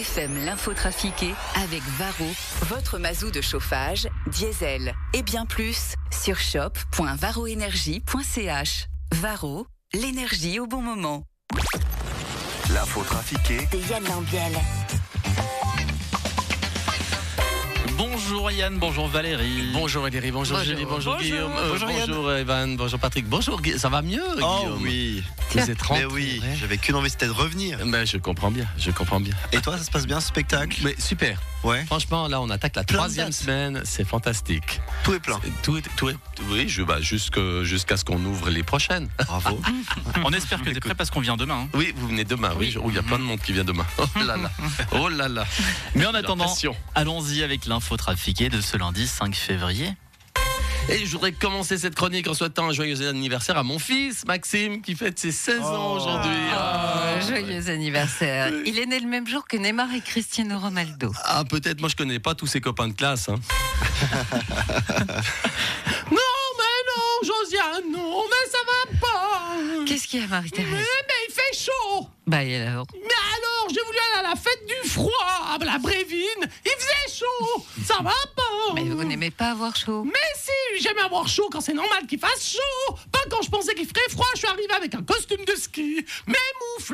BFM l'info trafiquée avec Varro, votre mazou de chauffage, diesel et bien plus sur shop.varroénergie.ch. Varro, l'énergie au bon moment. L'info trafiquée de Yann Lambiel. Bonjour Yann, bonjour Valérie. Bonjour Valérie, bonjour, Bonjour. Julie, bonjour, Bonjour. Guillaume, Bonjour, bonjour Evan, bonjour Patrick, bonjour Guy- Ça va mieux Oh Guillaume oui, Vous êtes mais oui, j'avais qu'une envie, c'était de revenir. Ben, je comprends bien, je comprends bien. Et toi, ça se passe bien ce spectacle? Mais super, Ouais, franchement là on attaque la Plein troisième semaine, c'est fantastique. tout est plein. Tout est, tout est, oui, je, bah, jusque- jusqu'à ce qu'on ouvre les prochaines. Bravo. On espère que t'es prêt parce qu'on vient demain. hein. Oui, vous venez demain, oui, oh, il y a plein de monde qui vient demain. Oh là là, oh là là. Mais en attendant, allons-y avec l'info trafiquée de ce lundi 5 février. Et je voudrais commencer cette chronique en souhaitant un joyeux anniversaire à mon fils, Maxime, qui fête ses 16 ans Oh. aujourd'hui. Ah. Joyeux anniversaire. Il est né le même jour que Neymar et Cristiano Ronaldo. Ah, peut-être, moi je connais pas tous ses copains de classe. hein. non, mais non, Josiane, non, mais ça va pas. Qu'est-ce qu'il y a, Marie-Thérèse mais il fait chaud. Bah, et alors Mais alors, j'ai voulu aller à la fête du froid, à la Brévine. Il faisait chaud. Ça va pas. Mais vous n'aimez pas avoir chaud Mais si, j'aime avoir chaud quand c'est normal qu'il fasse chaud. Pas quand je pensais qu'il ferait froid, je suis arrivé avec un costume de ski, mes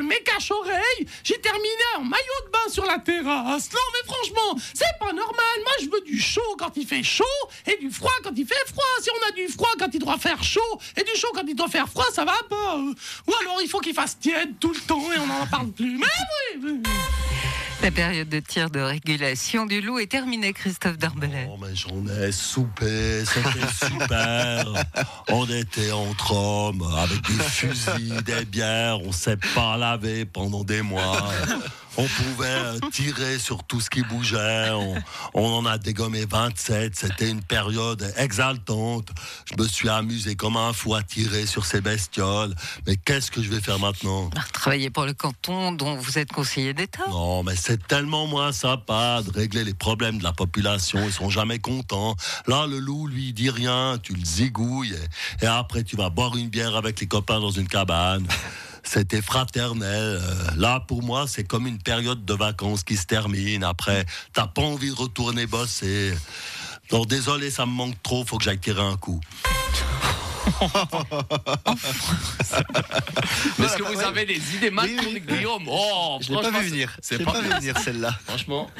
mes caches-oreilles. J'ai terminé en maillot de bain sur la terrasse. Non, mais franchement, c'est pas normal. Moi, je veux du chaud quand il fait chaud et du froid quand il fait froid. Si on a du froid quand il doit faire chaud et du chaud quand il doit faire froid, ça va pas. Ou alors, il faut qu'il fasse tiède tout le temps et on n'en parle plus. Mais oui, oui. La période de tir de régulation du loup est terminée, Christophe Darbellet. Oh, mais j'en ai soupé, c'était super. On était entre hommes, avec des fusils, des bières, on s'est pas lavé pendant des mois. On pouvait euh, tirer sur tout ce qui bougeait. On, on en a dégommé 27. C'était une période exaltante. Je me suis amusé comme un fou à tirer sur ces bestioles. Mais qu'est-ce que je vais faire maintenant? Travaillez pour le canton dont vous êtes conseiller d'État. non, mais c'est tellement moins sympa de régler les problèmes de la population. Ils sont jamais contents. Là, le loup, lui, il dit rien. Tu le zigouilles. Et, et après, tu vas boire une bière avec les copains dans une cabane. C'était fraternel. Euh, Là, pour moi, c'est comme une période de vacances qui se termine. Après, t'as pas envie de retourner bosser. Donc, désolé, ça me manque trop. Faut que j'aille tirer un coup. Est-ce que vous avez des idées mal Oui, oui. tournées, Guillaume? Oh, Je l'ai pas vu venir. c'est pas pas vu venir celle-là. Franchement.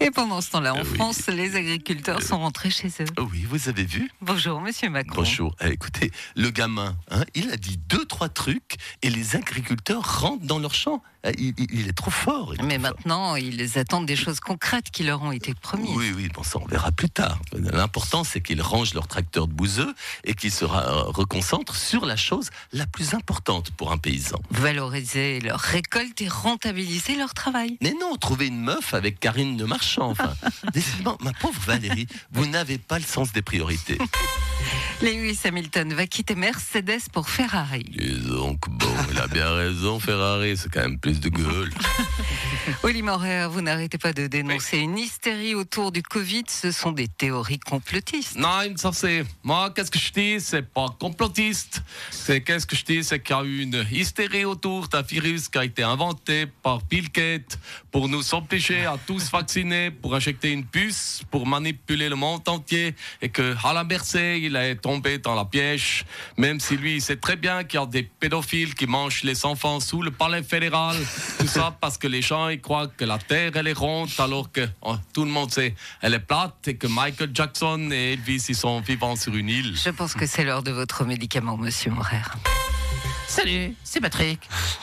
Et pendant ce temps-là, en Euh, oui. France, les agriculteurs sont rentrés chez eux. Oui, vous avez vu? Bonjour, monsieur Macron. Bonjour. Eh, écoutez, le gamin, hein, il a dit deux, trois trucs et les agriculteurs rentrent dans leur champ. Eh, Il, est trop fort. est Mais trop fort. maintenant, ils attendent des choses concrètes qui leur ont été promises. Oui, oui, bon, ça on verra plus tard. L'important, c'est qu'ils rangent leur tracteur de bouseux et qu'ils se reconcentrent sur la chose la plus importante pour un paysan. Valoriser leur récolte et rentabiliser leur travail. Mais non, trouver une meuf avec Karine Le Marchand, enfin. Décidément, ma pauvre Valérie, vous n'avez pas le sens des priorités. Lewis Hamilton va quitter Mercedes pour Ferrari. Dis donc, bon, il a bien raison, Ferrari, c'est quand même plus de gueule. Oli Maurer, vous n'arrêtez pas de dénoncer une hystérie autour du Covid. Ce sont des théories complotistes. Non, semble c'est. Moi, qu'est-ce que je dis? C'est pas complotiste. C'est qu'est-ce que je dis? C'est qu'il y a une hystérie autour d'un virus qui a été inventé par Bill Gates pour nous obliger à tous vacciner, pour injecter une puce, pour manipuler le monde entier. Et que Alain Berset, il est tombé dans la piège. Même si lui, il sait très bien qu'il y a des pédophiles qui mangent les enfants sous le palais fédéral. Tout ça parce que les gens, ils croient que la Terre, elle est ronde, alors que oh, tout le monde sait, elle est plate et que Michael Jackson et Elvis, ils sont vivants sur une île. Je pense que c'est l'heure de votre médicament, monsieur Maurer. Salut, c'est Patrick.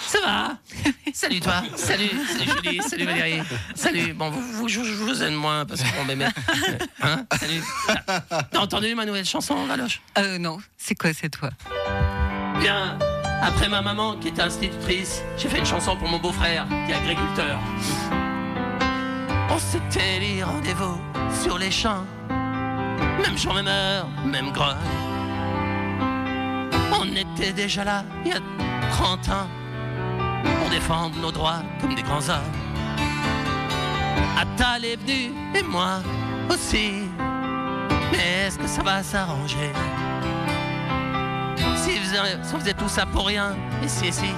Ça va? Salut toi. Salut, salut Julie, salut Valérie. Salut. Bon, vous, vous- je, je vous aime moins parce mais, mais- hein? Salut. T'as entendu ma nouvelle chanson, Valoche? Euh, non, c'est quoi cette voix Bien. Après ma maman qui était institutrice, j'ai fait une chanson pour mon beau-frère qui est agriculteur. On s'était dit rendez-vous sur les champs. Même jour, même heure, même grogne. On était déjà là il y a 30 ans pour défendre nos droits comme des grands hommes. Attal est venu et moi aussi. Mais est-ce que ça va s'arranger? On faisait tout ça pour rien, et si, si,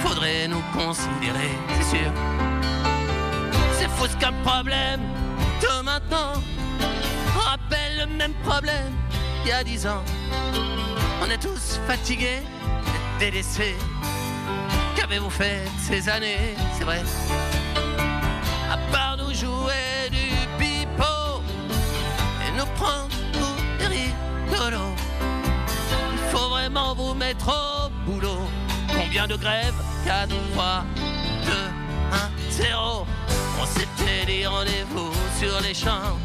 faudrait nous considérer, c'est sûr. fous qu'un problème de maintenant rappelle le même problème il y a dix ans. On est tous fatigués, délaissés. Qu'avez-vous fait ces années, c'est vrai À part vous mettre au boulot. Combien de grèves 4, 3, 2, 1, 0. On s'était dit rendez-vous sur les champs.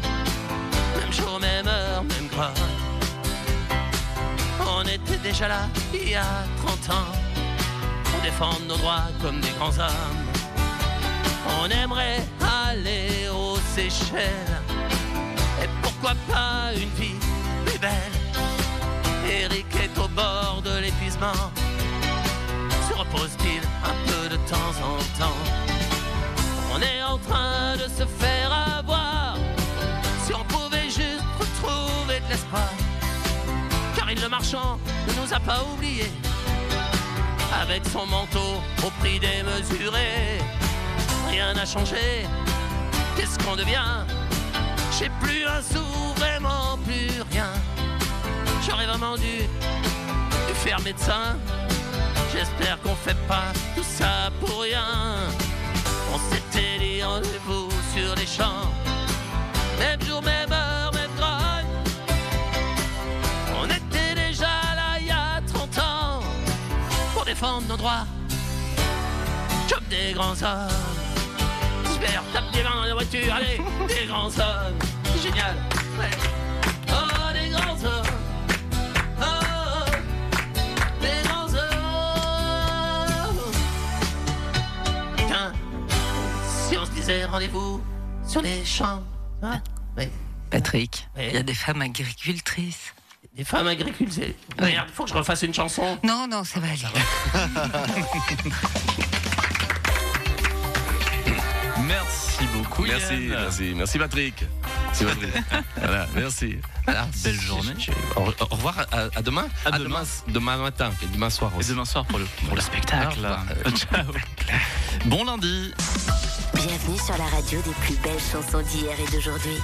Même jour, même heure, même gras. On était déjà là il y a 30 ans pour défendre nos droits comme des grands hommes. On aimerait aller aux Seychelles et pourquoi pas une vie plus belle. Eric au bord de l'épuisement. Se repose-t-il un peu de temps en temps? On est en train de se faire avoir. Si on pouvait juste retrouver de l'espoir. Karine le marchand ne nous a pas oubliés. Avec son manteau au prix démesuré. Rien n'a changé. Qu'est-ce qu'on devient? J'ai plus un sou, vraiment plus rien. J'aurais vraiment dû faire médecin. J'espère qu'on fait pas tout ça pour rien. On s'était dit rendez-vous sur les champs. Même jour, même heure, même drogue. On était déjà là il y a 30 ans pour défendre nos droits comme des grands hommes. Super, tape des mains dans la voiture, allez, des grands hommes. Génial. Rendez-vous sur les champs. Oui. Patrick, Oui. il y a des femmes agricultrices. Des femmes agricultrices. Merde, faut que je refasse une chanson. Non, non, ça va aller. Merci beaucoup. Merci, Yann. merci, merci Patrick. Voilà, merci. Voilà, Belle journée. Au, au revoir, à, à demain. À demain. demain matin et demain soir Et aussi. demain soir pour le, pour le spectacle. Ciao. Bon lundi. Bienvenue sur la radio des plus belles chansons d'hier et d'aujourd'hui.